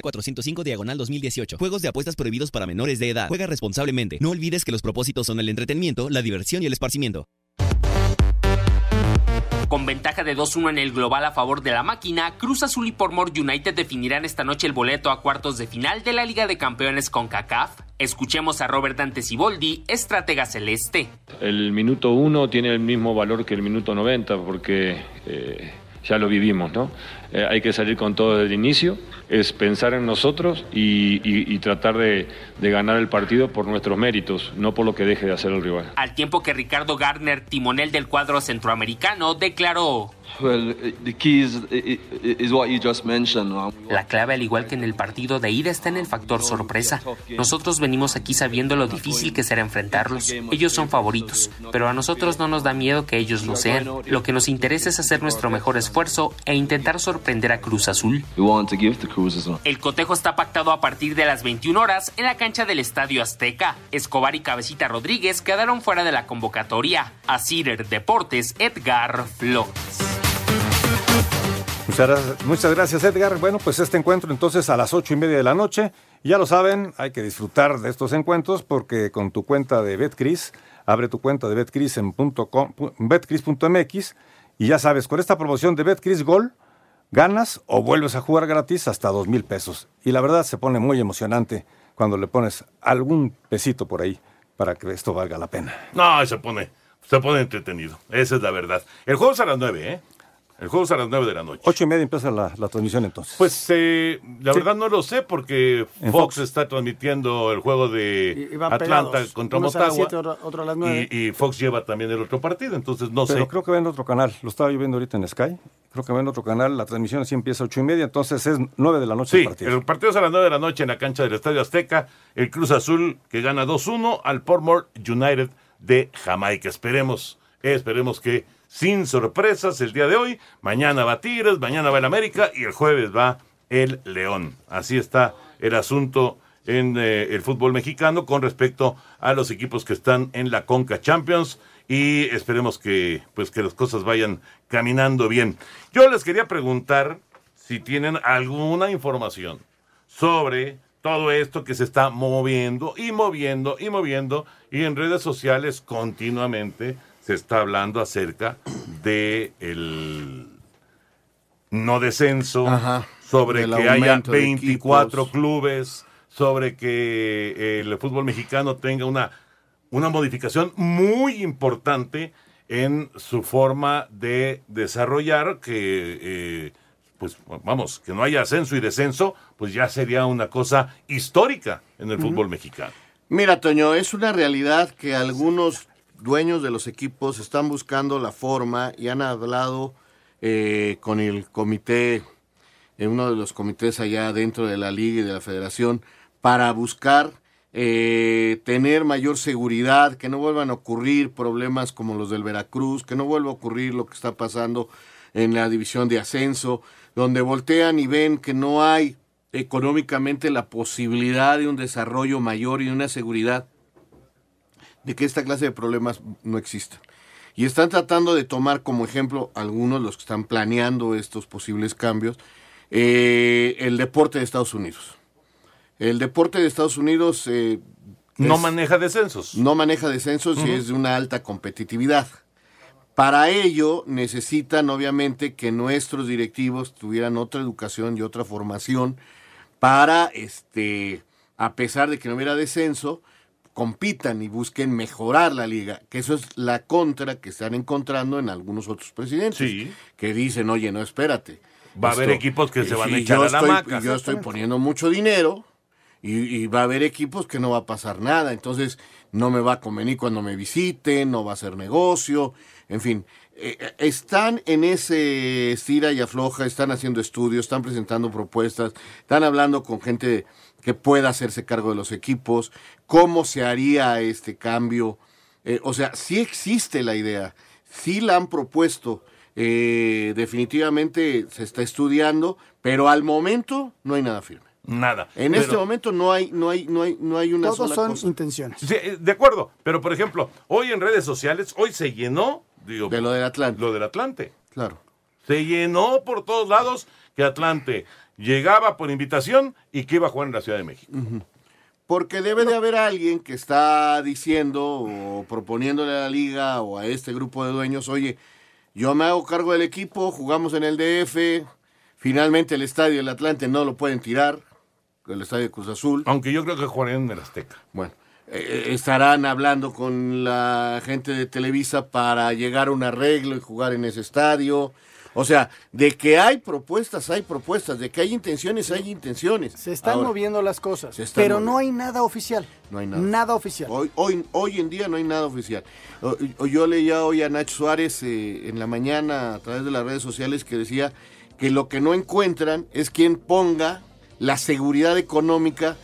405 diagonal 2018. Juegos de apuestas prohibidos para menores de edad. Juega responsablemente. No olvides que los propósitos son el entretenimiento, la diversión y el esparcimiento. Con ventaja de 2-1 en el global a favor de la máquina, Cruz Azul y Pormor United definirán esta noche el boleto a cuartos de final de la Liga de Campeones con CACAF. Escuchemos a Robert Dante Siboldi, estratega celeste. El minuto uno tiene el mismo valor que el minuto 90 porque eh, ya lo vivimos, ¿no? Eh, hay que salir con todo desde el inicio, es pensar en nosotros y, y- y tratar de, de ganar el partido por nuestros méritos, no por lo que deje de hacer el rival. Al tiempo que Ricardo Gardner, timonel del cuadro centroamericano, declaró... Well, the key is, is what you just mentioned. um, La clave, al igual que en el partido de ida, está en el factor sorpresa. Nosotros venimos aquí sabiendo lo difícil que será enfrentarlos. Ellos son favoritos, pero a nosotros no nos da miedo que ellos lo sean. Lo que nos interesa es hacer nuestro mejor esfuerzo e intentar sorprender a Cruz Azul. El cotejo está pactado a partir de las 21 horas en la cancha del Estadio Azteca. Escobar y Cabecita Rodríguez quedaron fuera de la convocatoria. A Cider Deportes, Edgar Flores. Muchas gracias, muchas gracias, Edgar. Bueno, pues este encuentro entonces a las ocho y media de la noche. Ya lo saben, hay que disfrutar de estos encuentros porque con tu cuenta de Betcris, abre tu cuenta de Betcris en punto com- betcris.mx y ya sabes, con esta promoción de Betcris Gol, ganas o vuelves a jugar gratis hasta dos mil pesos. Y la verdad se pone muy emocionante cuando le pones algún pesito por ahí para que esto valga la pena. No, se pone, se pone entretenido. Esa es la verdad. El juego es a las nueve, ¿eh? El juego es a las nueve de la noche. Ocho y media empieza la, la transmisión entonces. Pues eh, la Sí. verdad no lo sé porque En Fox, Fox. está transmitiendo el juego de Y- y van Atlanta pegados. contra Unos a las Motagua. siete, otro- otro a las nueve. y, y Fox lleva también el otro partido, entonces no Pero sé. creo que va en otro canal. Lo estaba yo viendo ahorita en Sky. Creo que va en otro canal. La transmisión así empieza a ocho y media, entonces es nueve de la noche Sí, el partido. el partido es a las 9 de la noche en la cancha del Estadio Azteca. El Cruz Azul que gana 2-1 al Portmore United de Jamaica. Esperemos, esperemos que sin sorpresas el día de hoy. Mañana va Tigres, mañana va el América y el jueves va el León. Así está el asunto en eh, el fútbol mexicano con respecto a los equipos que están en la Conca Champions y esperemos que pues que las cosas vayan caminando bien. Yo les quería preguntar si tienen alguna información sobre todo esto que se está moviendo y moviendo y moviendo y en redes sociales continuamente se está hablando acerca de el no descenso, Ajá, sobre que haya aumento de 24 equipos. clubes, sobre que el fútbol mexicano tenga una, una modificación muy importante en su forma de desarrollar, que eh, pues vamos, que no haya ascenso y descenso, pues ya sería una cosa histórica en el fútbol mexicano. Mira, Toño, es una realidad que algunos dueños de los equipos están buscando la forma y han hablado eh, con el comité, en uno de los comités allá dentro de la liga y de la federación, para buscar eh, tener mayor seguridad, que no vuelvan a ocurrir problemas como los del Veracruz, que no vuelva a ocurrir lo que está pasando en la división de ascenso, donde voltean y ven que no hay económicamente la posibilidad de un desarrollo mayor y una seguridad de que esta clase de problemas no existan. Y están tratando de tomar como ejemplo algunos, los que están planeando estos posibles cambios, eh, el deporte de Estados Unidos. El deporte de Estados Unidos... eh, No es- maneja descensos. no maneja descensos y es de una alta competitividad. Para ello necesitan obviamente que nuestros directivos tuvieran otra educación y otra formación para, este, a pesar de que no hubiera descenso, compitan y busquen mejorar la liga, que eso es la contra que están encontrando en algunos otros presidentes, Sí. que dicen, oye, no, espérate. Va a haber equipos que se van a echar yo a la estoy- hamaca. y Yo estoy poniendo mucho dinero y, va a haber equipos que no va a pasar nada, entonces no me va a convenir cuando me visiten, no va a ser negocio, en fin. eh, eh, están en ese estira y afloja, están haciendo estudios, están presentando propuestas, están hablando con gente que pueda hacerse cargo de los equipos, cómo se haría este cambio. Eh, o sea, sí existe la idea, sí la han propuesto, definitivamente se está estudiando, pero al momento no hay nada firme. Nada. En Pero- este momento no hay, no hay, no hay, no hay una Todos sola son cosa. intenciones. Sí, eh, de acuerdo, pero por ejemplo, hoy en redes sociales, hoy se llenó digo, de lo del Atlante. Lo del Atlante. Claro. Se llenó por todos lados que Atlante llegaba por invitación y que iba a jugar en la Ciudad de México. Porque debe de haber alguien que está diciendo o proponiéndole a la liga o a este grupo de dueños, oye, yo me hago cargo del equipo, jugamos en el DF, finalmente el estadio del Atlante no lo pueden tirar, el estadio de Cruz Azul. Aunque yo creo que jugarían en el Azteca. Bueno, eh, estarán hablando con la gente de Televisa para llegar a un arreglo y jugar en ese estadio. O sea, de que hay propuestas, hay propuestas, de que hay intenciones, hay intenciones. Se están Ahora, moviendo las cosas, pero no hay nada oficial. No hay nada. Nada oficial. Hoy, hoy, hoy en día no hay nada oficial. Yo leía hoy a Nacho Suárez eh, en la mañana a través de las redes sociales que decía que lo que no encuentran es quien ponga la seguridad económica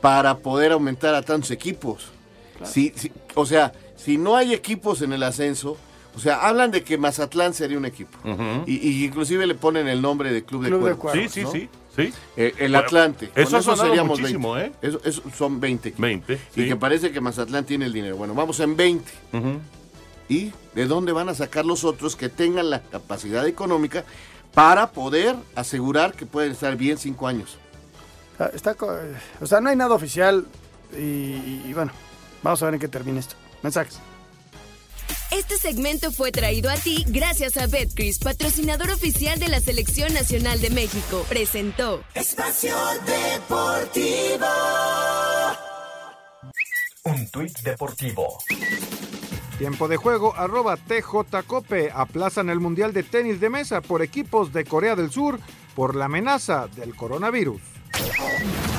para poder aumentar a tantos equipos. Si- si- o sea, si no hay equipos en el ascenso, o sea, hablan de que Mazatlán sería un equipo. y, y inclusive le ponen el nombre de Club de Club de Cuervos. Cuervos, Sí, sí, ¿no? sí, sí. Eh, el Bueno, Atlante. eso Con ha sonado seríamos muchísimo, 20. ¿eh? Eso, eso son 20. equipos. 20, Y que parece que Mazatlán tiene el dinero. Bueno, vamos en 20. ¿Y de dónde van a sacar los otros que tengan la capacidad económica para poder asegurar que pueden estar bien cinco años? Ah, Está, o sea, no hay nada oficial y, y bueno, vamos a ver en qué termina esto. Mensajes. Este segmento fue traído a ti gracias a Betcris, patrocinador oficial de la Selección Nacional de México. Presentó Espacio Deportivo. Un tuit deportivo. Tiempo de juego, arroba TJCope. Aplazan el Mundial de Tenis de Mesa por equipos de Corea del Sur por la amenaza del coronavirus. Oh,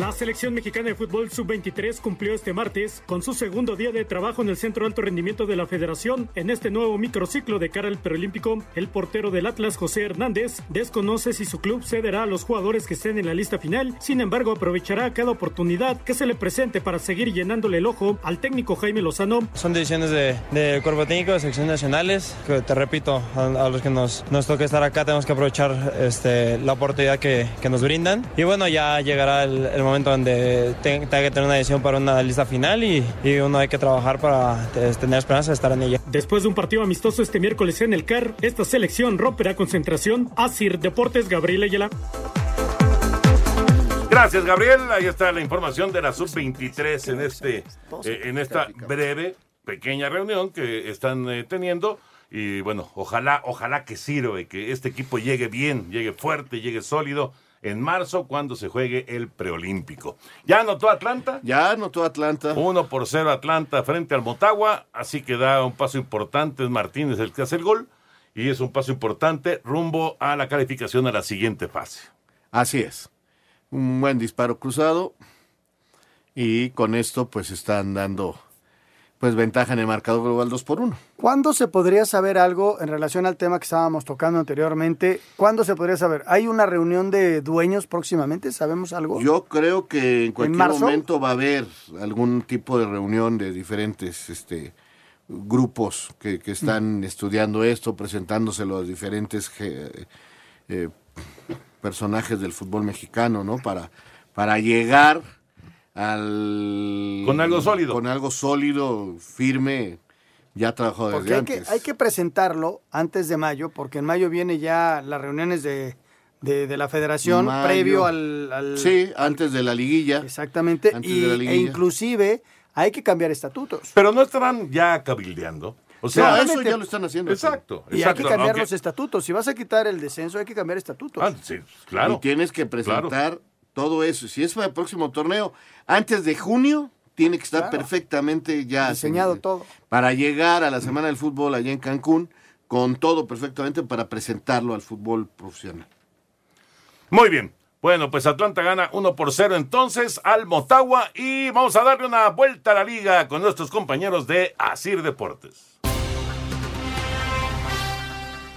La selección mexicana de fútbol sub-23 cumplió este martes con su segundo día de trabajo en el Centro Alto Rendimiento de la Federación. En este nuevo microciclo de cara al preolímpico, el portero del Atlas, José Hernández, desconoce si su club cederá a los jugadores que estén en la lista final. Sin embargo, aprovechará cada oportunidad que se le presente para seguir llenándole el ojo al técnico Jaime Lozano. Son decisiones de, de cuerpo técnico, de secciones nacionales, que te repito, a, a los que nos, nos toca estar acá tenemos que aprovechar este, la oportunidad que, que nos brindan. Y bueno, ya llegará el, el momento donde te- tenga que tener una decisión para una lista final y, y uno hay que trabajar para eh, tener esperanza de estar en ella. Después de un partido amistoso este miércoles en el CAR, esta selección romperá concentración. Asir Deportes, Gabriel Ayala. Gracias, Gabriel. Ahí está la información de la sub-23 en, este, eh, en esta breve, pequeña reunión que están eh, teniendo. Y bueno, ojalá, ojalá que sirva y que este equipo llegue bien, llegue fuerte, llegue sólido en marzo cuando se juegue el preolímpico. ¿Ya anotó Atlanta? Ya anotó Atlanta. 1 por 0 Atlanta frente al Motagua, así que da un paso importante, es Martínez el que hace el gol, y es un paso importante rumbo a la calificación a la siguiente fase. Así es. Un buen disparo cruzado. Y con esto, pues están dando pues ventaja en el marcador global 2 por 1. ¿Cuándo se podría saber algo en relación al tema que estábamos tocando anteriormente? ¿Cuándo se podría saber? ¿Hay una reunión de dueños próximamente? ¿Sabemos algo? Yo creo que en cualquier momento va a haber algún tipo de reunión de diferentes este, grupos que, que están estudiando esto, presentándoselo a diferentes eh, personajes del fútbol mexicano, ¿no? Para, para llegar al... Con algo sólido. Con algo sólido, firme, ya Porque desde hay que, antes. hay que presentarlo antes de mayo, porque en mayo viene ya las reuniones de, de, de la federación Mayo. previo al, al- Sí, antes de la liguilla. Exactamente. Antes y- de la e liguilla. inclusive hay que cambiar estatutos. Pero no estarán ya cabildeando. O sea, No, eso ya lo están haciendo. Exacto. Y hay que cambiar los estatutos. Si vas a quitar el descenso, hay que cambiar estatutos. Ah, sí, claro. Y tienes que presentar todo eso. Si es para el próximo torneo, antes de junio, tiene que estar Claro. perfectamente ya Diseñado se- todo. para llegar a la Semana del Fútbol allá en Cancún con todo perfectamente para presentarlo al fútbol profesional. Muy bien. Bueno, pues Atlanta gana 1 por 0 entonces al Motagua y vamos a darle una vuelta a la liga con nuestros compañeros de Asir Deportes.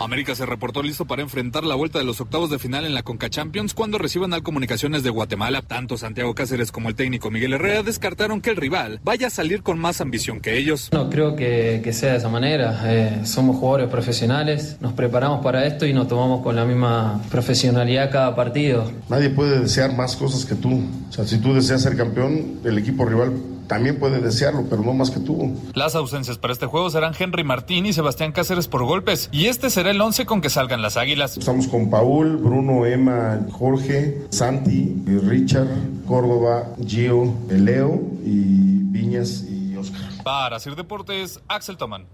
América se reportó listo para enfrentar la vuelta de los octavos de final en la Conca Champions cuando reciban al Comunicaciones de Guatemala. Tanto Santiago Cáceres como el técnico Miguel Herrera descartaron que el rival vaya a salir con más ambición que ellos. No creo que, que sea de esa manera. Eh, somos jugadores profesionales, nos preparamos para esto y nos tomamos con la misma profesionalidad cada partido. Nadie puede desear más cosas que tú. O sea, si tú deseas ser campeón, el equipo rival también puede desearlo, pero no más que tú. Las ausencias para este juego serán Henry Martín y Sebastián Cáceres por golpes, y este será el 11 con que salgan las águilas. Estamos con Paul, Bruno, Emma, Jorge, Santi, Richard, Córdoba, Gio, Leo y Viñas y Oscar. Para Sir Deportes, Axel Toman.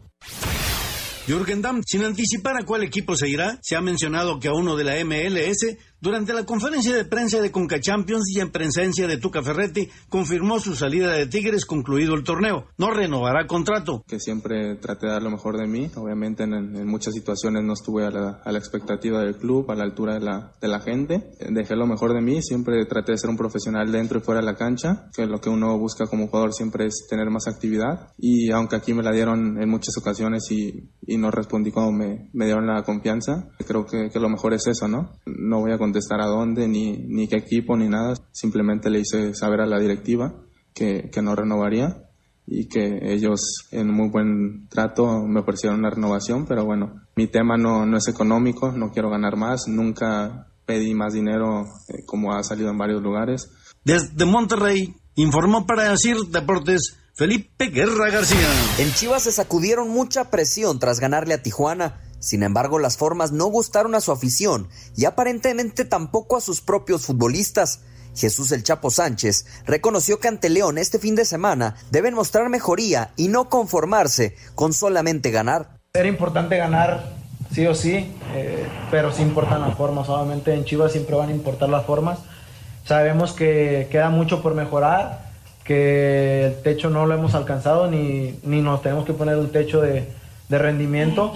Jürgen Damm, sin anticipar a cuál equipo se irá, se ha mencionado que a uno de la MLS, durante la conferencia de prensa de Conca Champions y en presencia de Tuca Ferretti, confirmó su salida de Tigres concluido el torneo. No renovará contrato. que siempre traté de dar lo mejor de mí. Obviamente en, en muchas situaciones no estuve a la, a la expectativa del club, a la altura de la, de la gente. Dejé lo mejor de mí, siempre traté de ser un profesional dentro y fuera de la cancha, que lo que uno busca como jugador siempre es tener más actividad. Y aunque aquí me la dieron en muchas ocasiones y, y no respondí como me, me dieron la confianza, creo que, que lo mejor es eso, ¿no? No voy a contestar a dónde, ni, ni qué equipo, ni nada. Simplemente le hice saber a la directiva que, que no renovaría y que ellos en muy buen trato me ofrecieron una renovación, pero bueno, mi tema no, no es económico, no quiero ganar más, nunca pedí más dinero eh, como ha salido en varios lugares. Desde Monterrey, informó para decir Deportes Felipe Guerra García. En Chivas se sacudieron mucha presión tras ganarle a Tijuana. Sin embargo, las formas no gustaron a su afición y aparentemente tampoco a sus propios futbolistas. Jesús el Chapo Sánchez reconoció que ante León este fin de semana deben mostrar mejoría y no conformarse con solamente ganar. Era importante ganar sí o sí, eh, pero sí importan las formas. Obviamente en Chivas siempre van a importar las formas. Sabemos que queda mucho por mejorar, que el techo no lo hemos alcanzado ni, ni nos tenemos que poner un techo de, de rendimiento,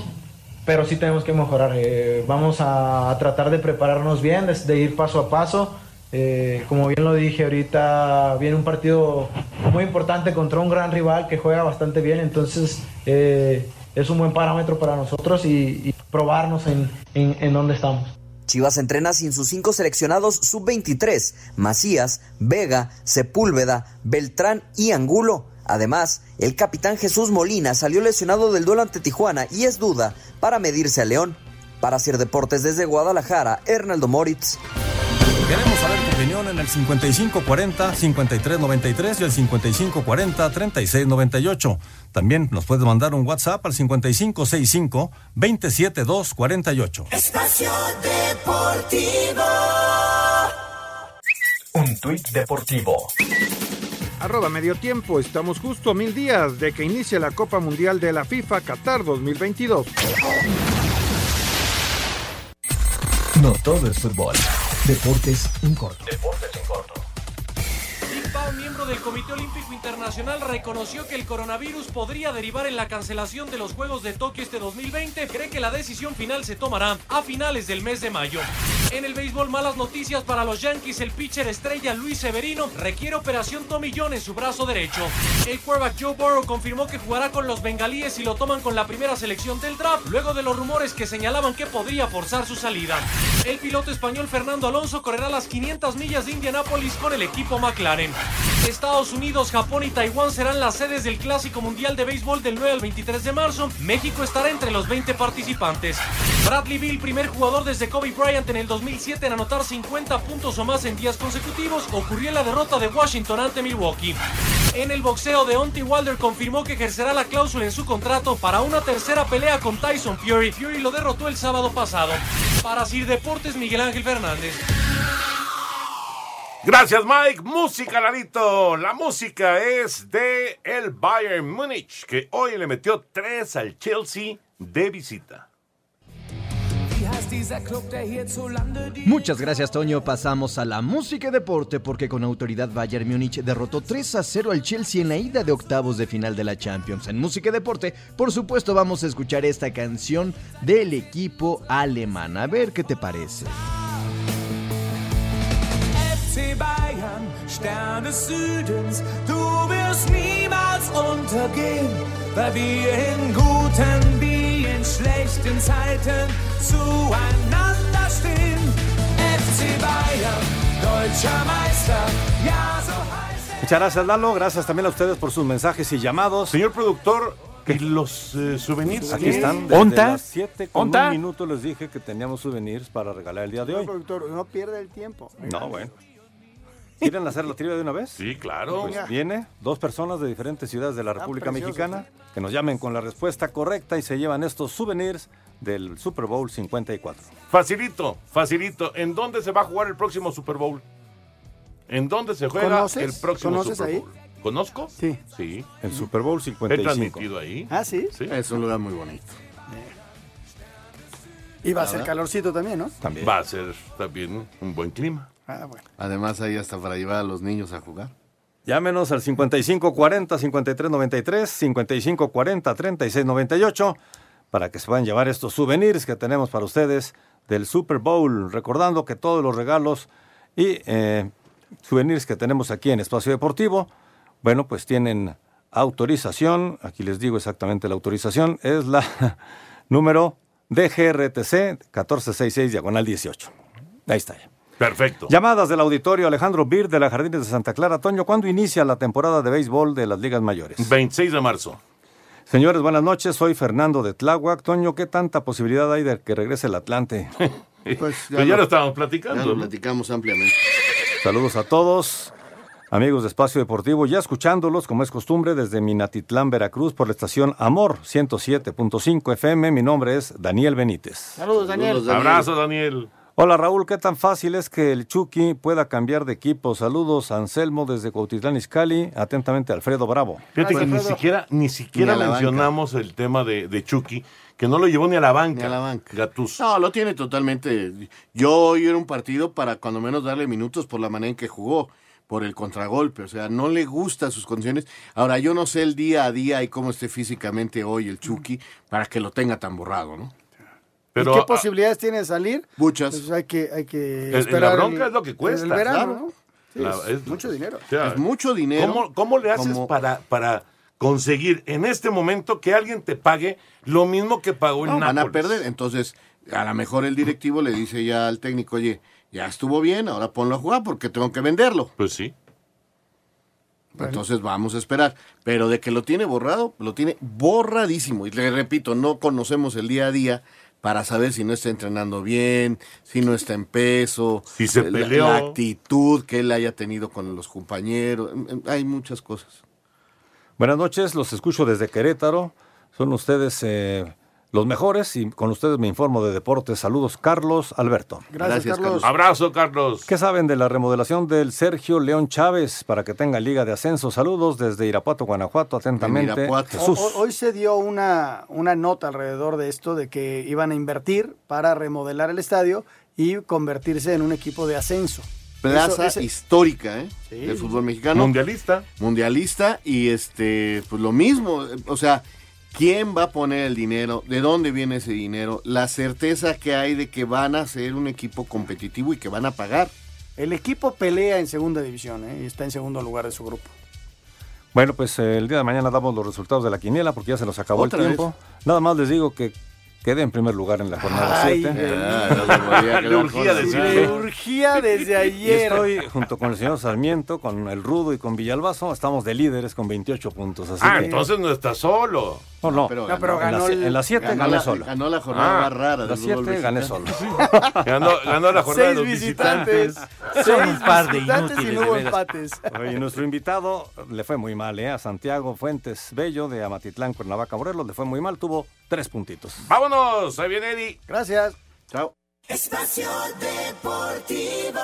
pero sí tenemos que mejorar. Eh, vamos a, tratar de prepararnos bien, de, ir paso a paso. Eh, como bien lo dije ahorita, viene un partido muy importante contra un gran rival que juega bastante bien, entonces eh, es un buen parámetro para nosotros y, y probarnos en, en, en dónde estamos. Chivas entrena sin sus cinco seleccionados sub-23, Macías, Vega, Sepúlveda, Beltrán y Angulo. Además, el capitán Jesús Molina salió lesionado del duelo ante Tijuana y es duda para medirse a León. Para hacer deportes desde Guadalajara, Hernaldo Moritz. Queremos saber tu opinión en el 5540-5393 y el 5540-3698. También nos puedes mandar un WhatsApp al 5565-27248. Espacio Deportivo. Un tuit deportivo. Arroba medio tiempo, estamos justo a mil días de que inicie la Copa Mundial de la FIFA Qatar 2022. No todo es fútbol. Deportes en corto. Deportes en corto. Big Pao, miembro del Comité Olímpico Internacional, reconoció que el coronavirus podría derivar en la cancelación de los Juegos de Tokio este 2020. Cree que la decisión final se tomará a finales del mes de mayo. En el béisbol, malas noticias para los Yankees. El pitcher estrella Luis Severino requiere operación John en su brazo derecho. El quarterback Joe Burrow confirmó que jugará con los bengalíes y lo toman con la primera selección del draft, luego de los rumores que señalaban que podría forzar su salida. El piloto español Fernando Alonso correrá las 500 millas de Indianápolis con el equipo McLaren. Estados Unidos, Japón y Taiwán serán las sedes del Clásico Mundial de Béisbol del 9 al 23 de marzo. México estará entre los 20 participantes. Bradley Bill, primer jugador desde Kobe Bryant en el 2007 en anotar 50 puntos o más en días consecutivos, ocurrió en la derrota de Washington ante Milwaukee. En el boxeo, Deontay Wilder confirmó que ejercerá la cláusula en su contrato para una tercera pelea con Tyson Fury. Fury lo derrotó el sábado pasado. Para Sir Deportes, Miguel Ángel Fernández. Gracias, Mike. Música, Larito. La música es de el Bayern Múnich, que hoy le metió tres al Chelsea de visita. Muchas gracias, Toño. Pasamos a la música y deporte porque con autoridad Bayern Múnich derrotó 3 a 0 al Chelsea en la ida de octavos de final de la Champions. En música y deporte, por supuesto, vamos a escuchar esta canción del equipo alemán. A ver qué te parece. Stern des Südens, du wirst niemals untergehen, weil wir in guten wie in schlechten Zeiten zueinander stehen. FC Bayern, deutscher Meister, ja so heißt Muchas gracias, Lalo. Gracias también a ustedes por sus mensajes y llamados. Señor productor, ¿y los eh, souvenirs? Aquí qué? están. Desde ¿Onta? las 7 con ¿Onta? un minuto les dije que teníamos souvenirs para regalar el día de hoy. productor, no pierde el tiempo. No, bueno. ¿Quieren hacer la trivia de una vez? Sí, claro. Pues viene dos personas de diferentes ciudades de la República precioso, Mexicana que nos llamen con la respuesta correcta y se llevan estos souvenirs del Super Bowl 54. Facilito, facilito. ¿En dónde se va a jugar el próximo Super Bowl? ¿En dónde se juega ¿Conoces? el próximo ¿Conoces Super ahí? Bowl? ¿Conozco? Sí. Sí. El Super Bowl He 55. transmitido ahí. Ah, sí. Sí. Es un lugar muy bonito. Y va a ser calorcito también, ¿no? También. Va a ser también un buen clima. Ah, bueno. Además, ahí hasta para llevar a los niños a jugar. Llámenos al 5540 5393, 5540 3698 para que se puedan llevar estos souvenirs que tenemos para ustedes del Super Bowl. Recordando que todos los regalos y eh, souvenirs que tenemos aquí en Espacio Deportivo, bueno, pues tienen autorización. Aquí les digo exactamente la autorización. Es la <laughs> número DGRTC 1466 diagonal 18. Ahí está ya. Perfecto. Llamadas del auditorio Alejandro Bir de la Jardines de Santa Clara. Toño, ¿cuándo inicia la temporada de béisbol de las ligas mayores? 26 de marzo. Señores, buenas noches. Soy Fernando de Tláhuac. Toño, ¿qué tanta posibilidad hay de que regrese el Atlante? <laughs> Pues Pero ya lo estábamos platicando. Ya lo platicamos ampliamente. Saludos a todos. Amigos de Espacio Deportivo, ya escuchándolos como es costumbre desde Minatitlán, Veracruz, por la estación Amor 107.5 FM. Mi nombre es Daniel Benítez. Saludos, Daniel. Abrazo, Daniel. Hola Raúl, ¿qué tan fácil es que el Chucky pueda cambiar de equipo? Saludos, Anselmo desde Cuautitlán Izcalli. Atentamente, Alfredo Bravo. Fíjate que ni siquiera, ni siquiera Ni mencionamos el tema de, de Chucky, que no lo llevó ni a la banca. Ni a la banca. Gattuso. No, lo tiene totalmente. Yo hoy era un partido para cuando menos darle minutos por la manera en que jugó, por el contragolpe. O sea, no le gustan sus condiciones. Ahora, yo no sé el día a día y cómo esté físicamente hoy el Chucky para que lo tenga tan borrado, ¿no? Pero, ¿Y qué ah, posibilidades tiene de salir? Muchas. Pues hay que, hay que la esperar. bronca el- es lo que cuesta, El verano, claro. ¿no? Sí, La- es es- mucho dinero. o sea, es mucho dinero. ¿Cómo, cómo le haces como- para, para conseguir en este momento que alguien te pague lo mismo que pagó el No, van a Nápoles? perder. Entonces, a lo mejor el directivo le dice ya al técnico, oye, ya estuvo bien, ahora ponlo a jugar porque tengo que venderlo. Pues sí. Entonces vamos a esperar. Pero de que lo tiene borrado, lo tiene borradísimo. Y le repito, no conocemos el día a día para saber si no está entrenando bien, si no está en peso, Si se la- la actitud que él haya tenido con los compañeros. Hay muchas cosas. Buenas noches, los escucho desde Querétaro. Son ustedes eh, los mejores y con ustedes me informo de deportes. Saludos, Carlos Alberto. Gracias, Gracias, Carlos. Abrazo, Carlos. ¿Qué saben de la remodelación del Sergio León Chávez para que tenga liga de ascenso? Saludos desde Irapuato, Guanajuato. Atentamente, Irapuato. Jesús. O- hoy se dio una, una nota alrededor de esto, de que iban a invertir para remodelar el estadio y convertirse en un equipo de ascenso. Plaza Eso- ese- histórica, ¿eh? Sí. Del fútbol mexicano. Mundialista. mundialista y este pues lo mismo, o sea, ¿quién va a poner el dinero? ¿De dónde viene ese dinero? La certeza que hay de que van a ser un equipo competitivo y que van a pagar. El equipo pelea en segunda división ¿eh? y está en segundo lugar de su grupo. Bueno, pues eh, el día de mañana damos los resultados de la quiniela porque ya se nos acabó el vez. tiempo. Nada más les digo que quedé en primer lugar en la jornada Ay, 7. Ah, no urgía desde Y ayer. estoy junto con el señor Sarmiento, con el Rudo y con Villalbazo. Estamos de líderes con 28 puntos. Así Ah, que- entonces no está solo. No, no. pero No, ganó la, en las 7 ganó, gané la, solo. ganó la jornada Ah, más rara En fútbol 7 gané solo. <laughs> Ganó, ganó la jornada de Seis los visitantes. visitantes. Seis un par de visitantes y inútiles, no hubo de veras. empates. Oye, nuestro invitado le fue muy mal, ¿eh? A Santiago Fuentes Bello de Amatitlán, Cuernavaca, Morelos, le fue muy mal, tuvo tres puntitos. Vámonos, ahí viene Eddie. Gracias. Chao. Espacio Deportivo.